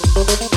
Thank you.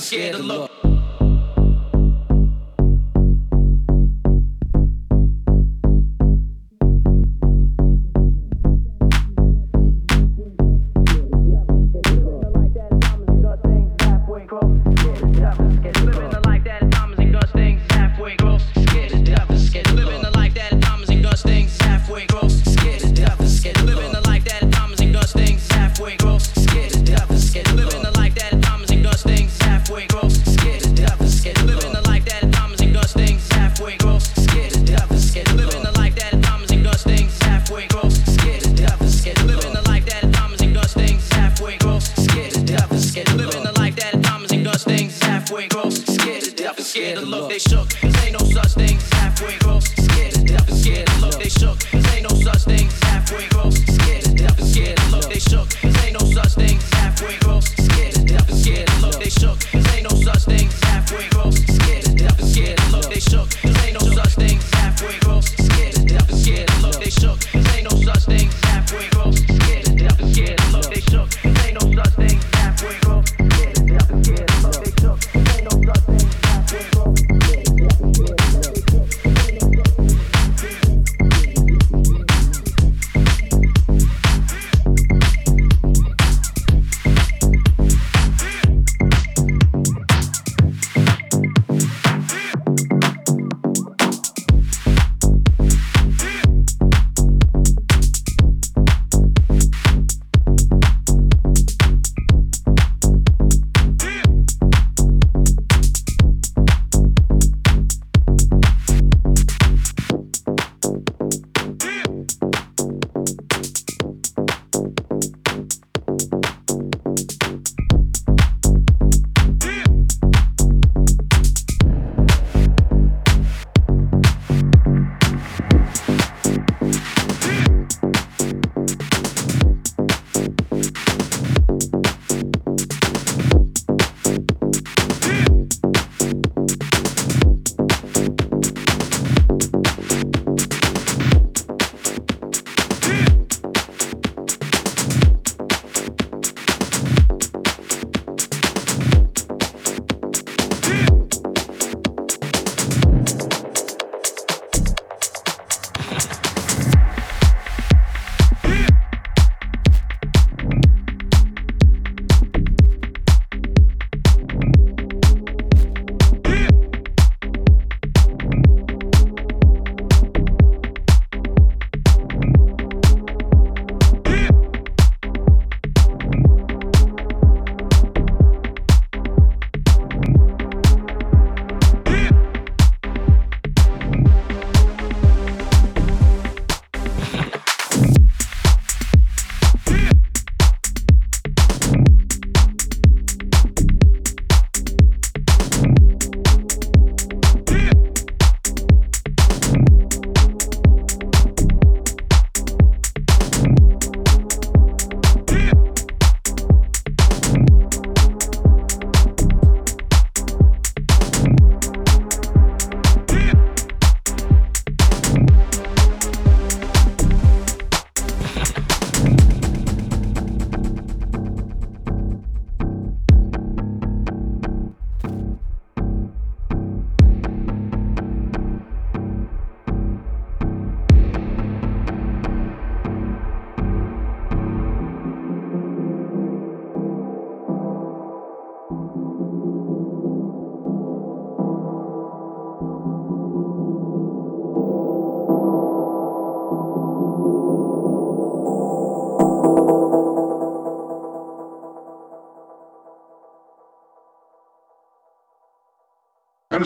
scared of love.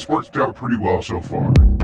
It's worked out pretty well so far.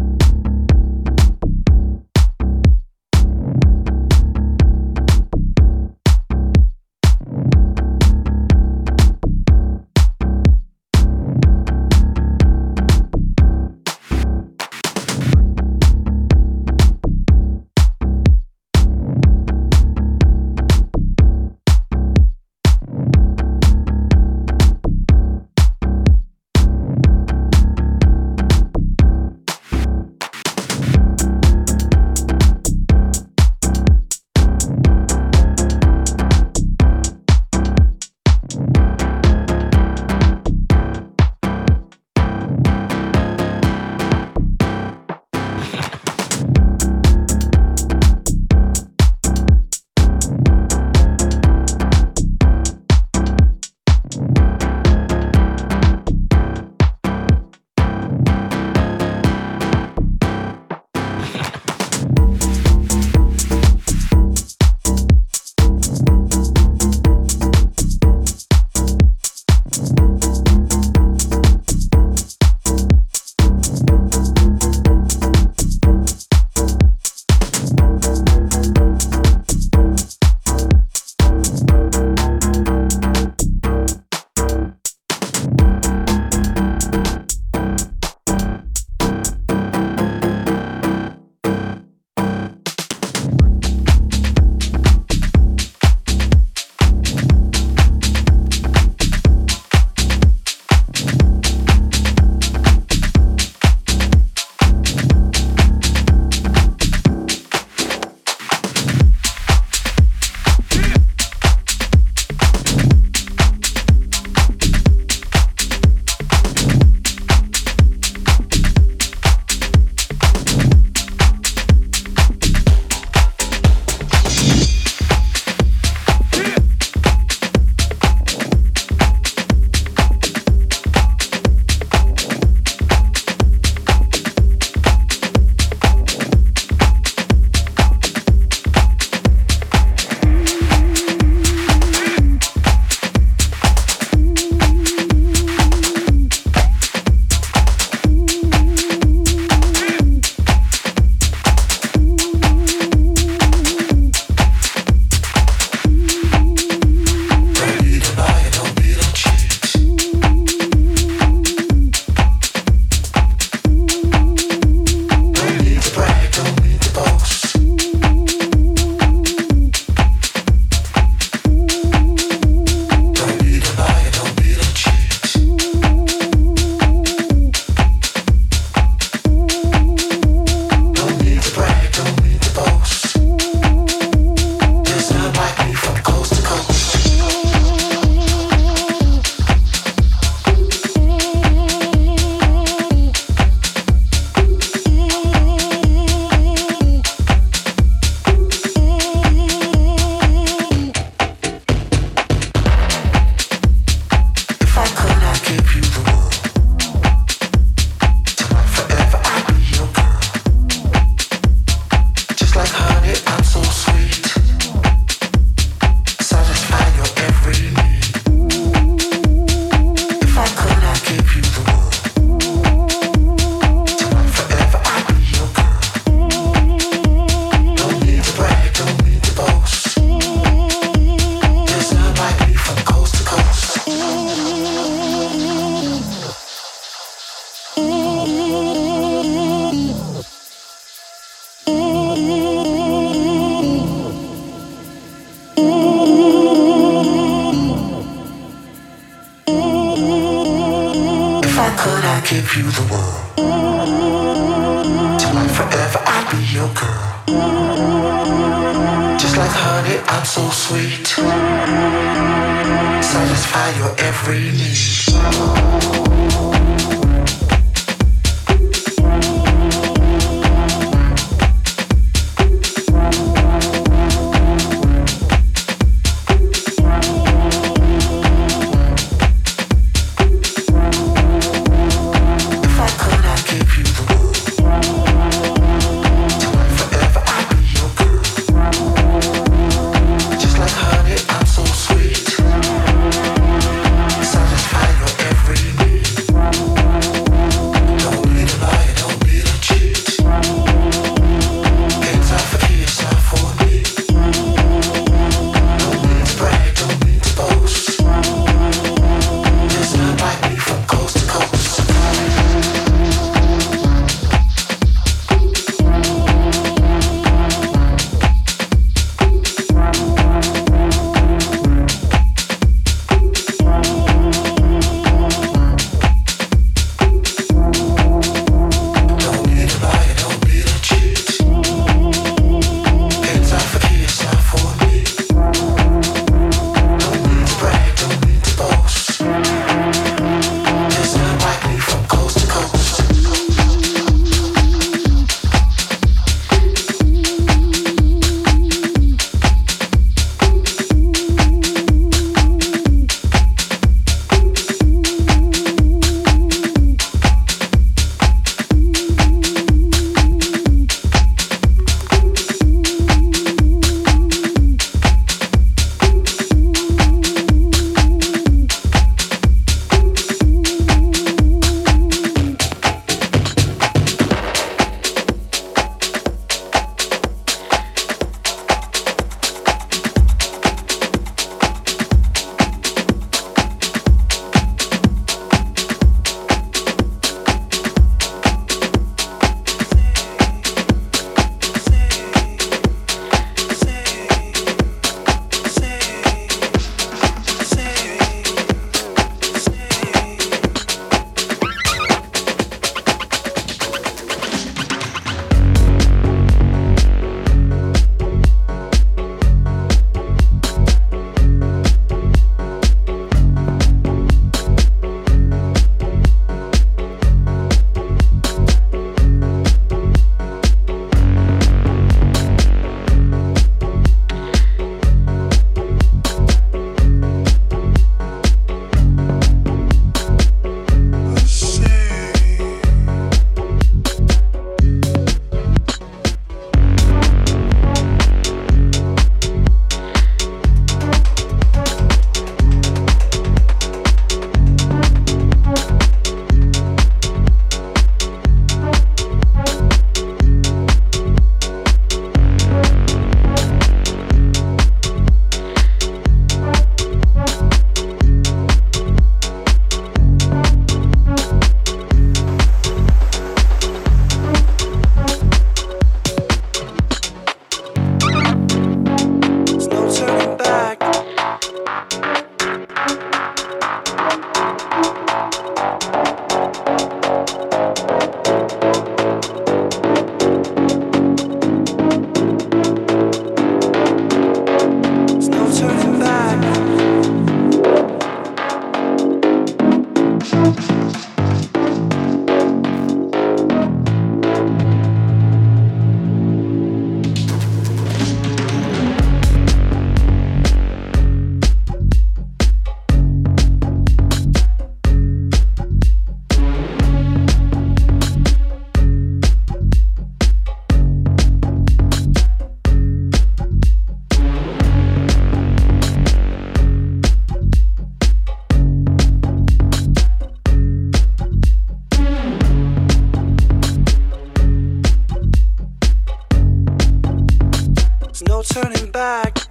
back.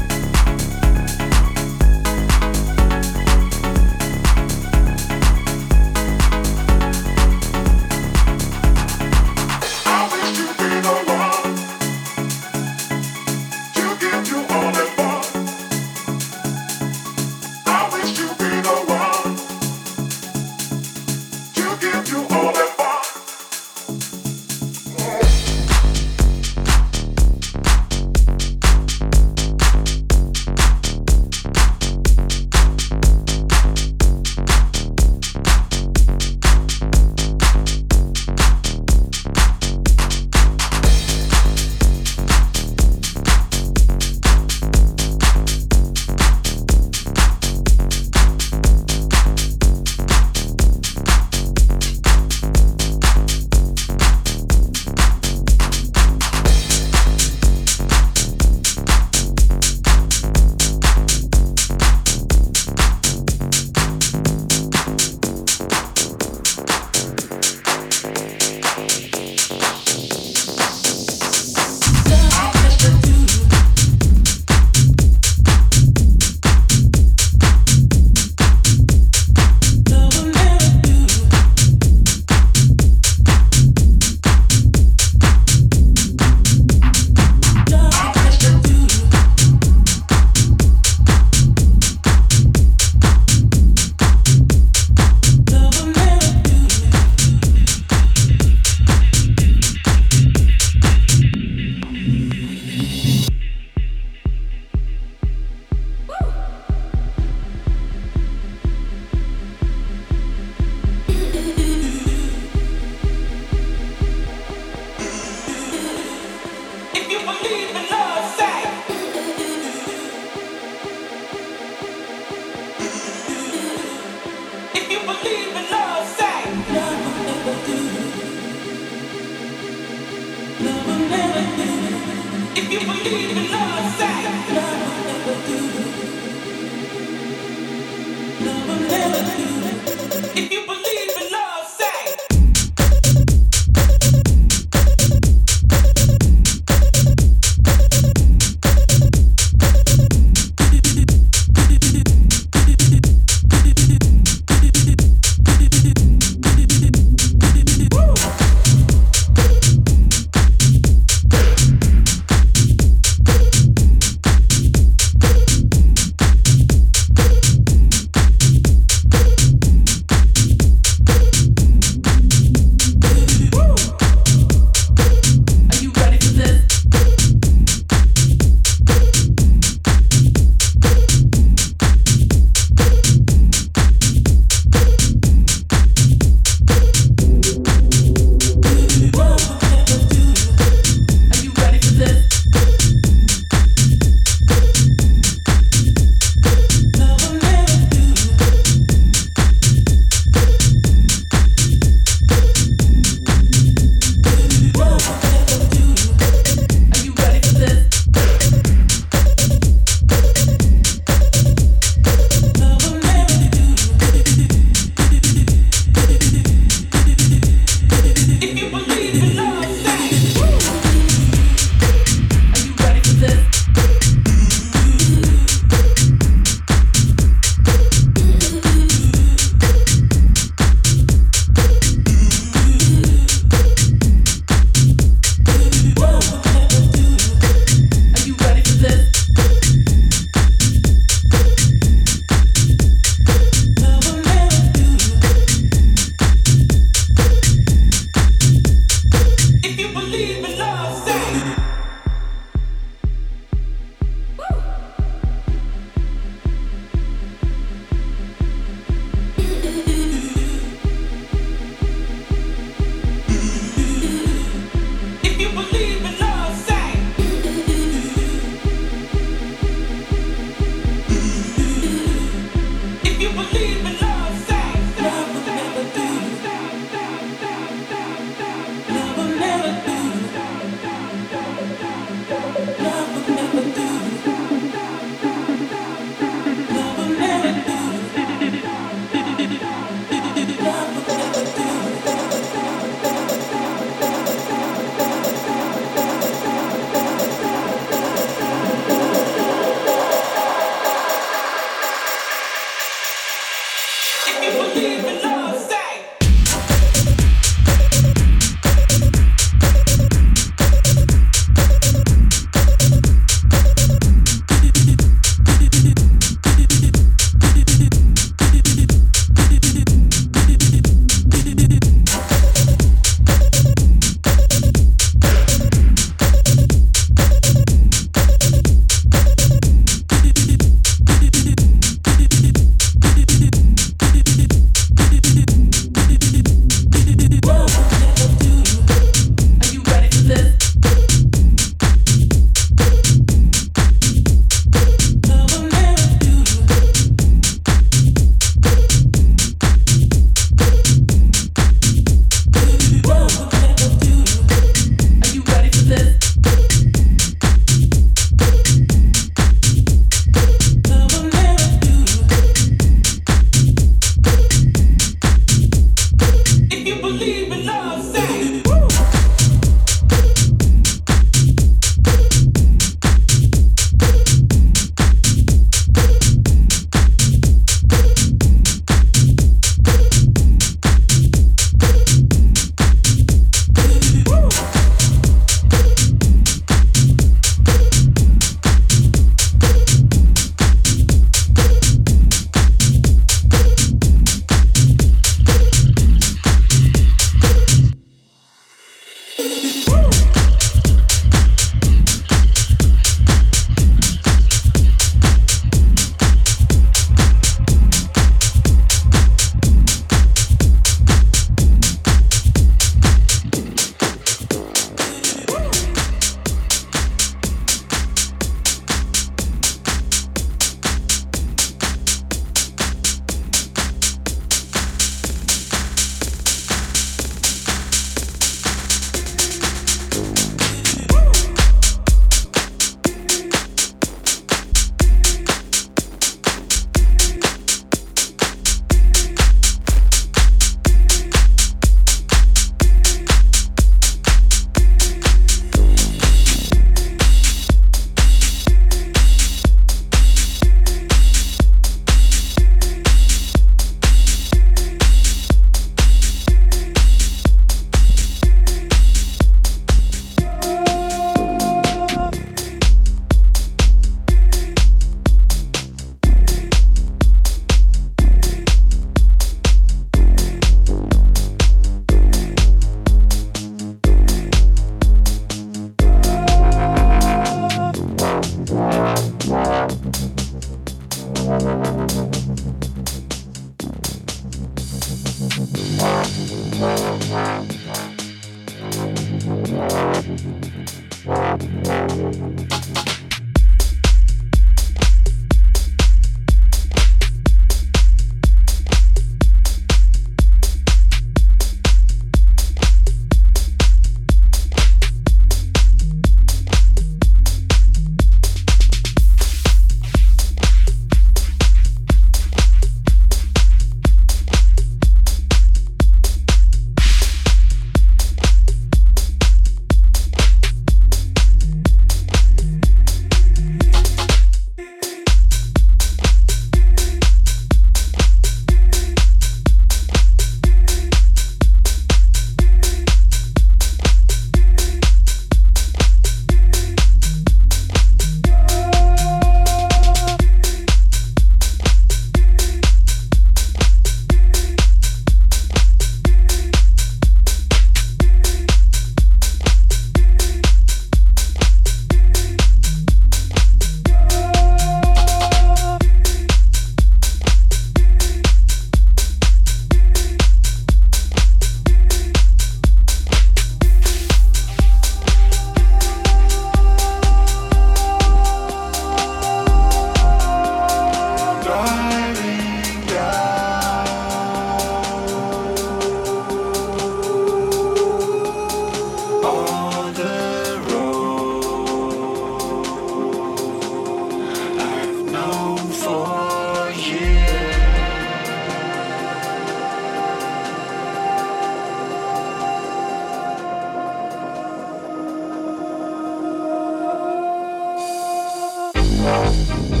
Música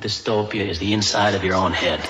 dystopia is the inside of your own head.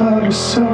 Passages of the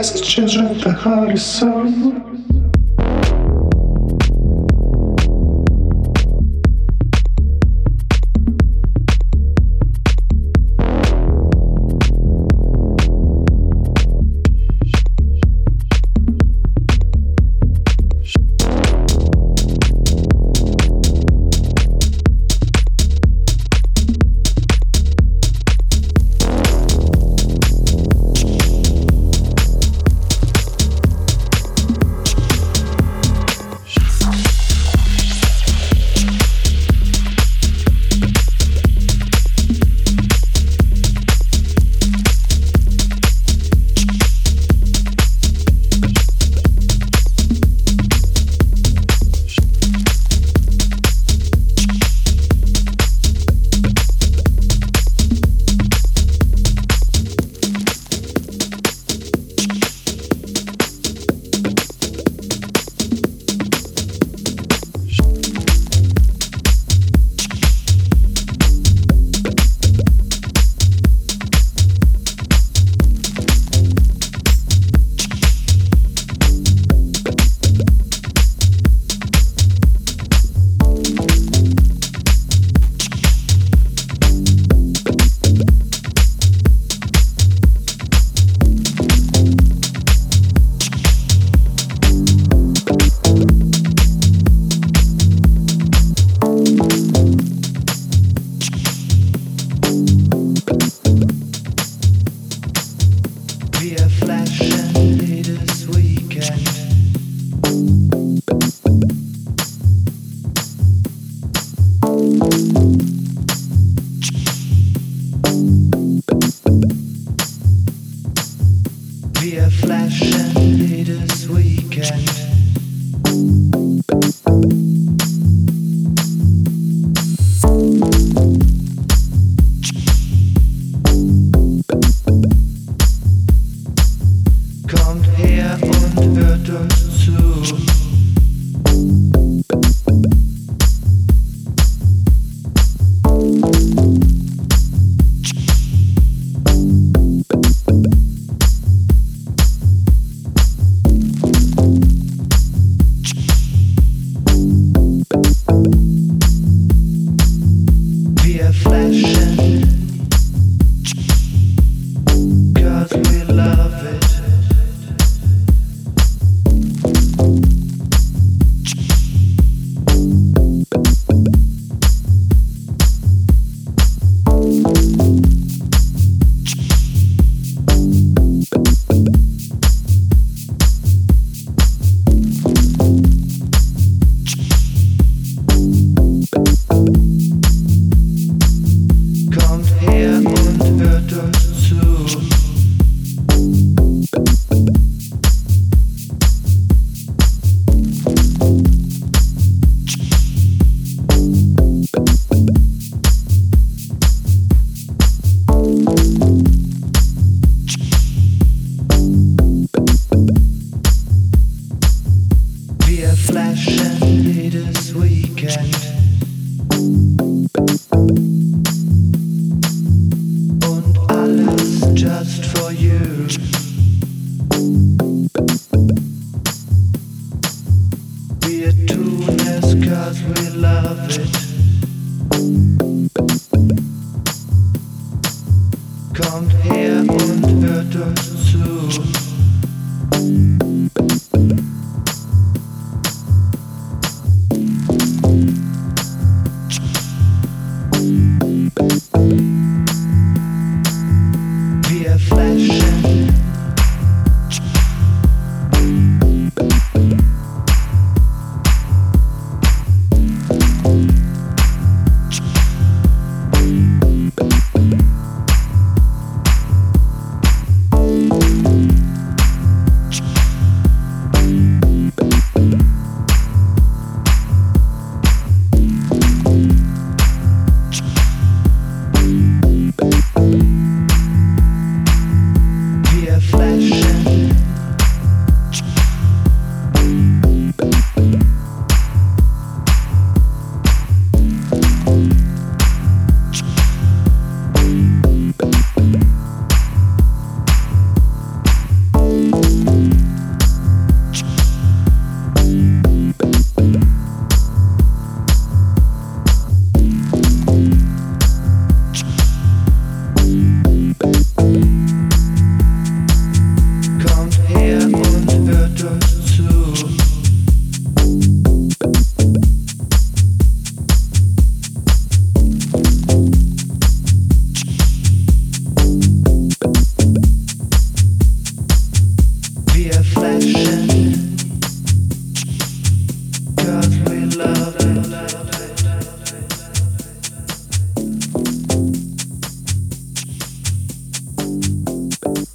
passages of the heart and soul.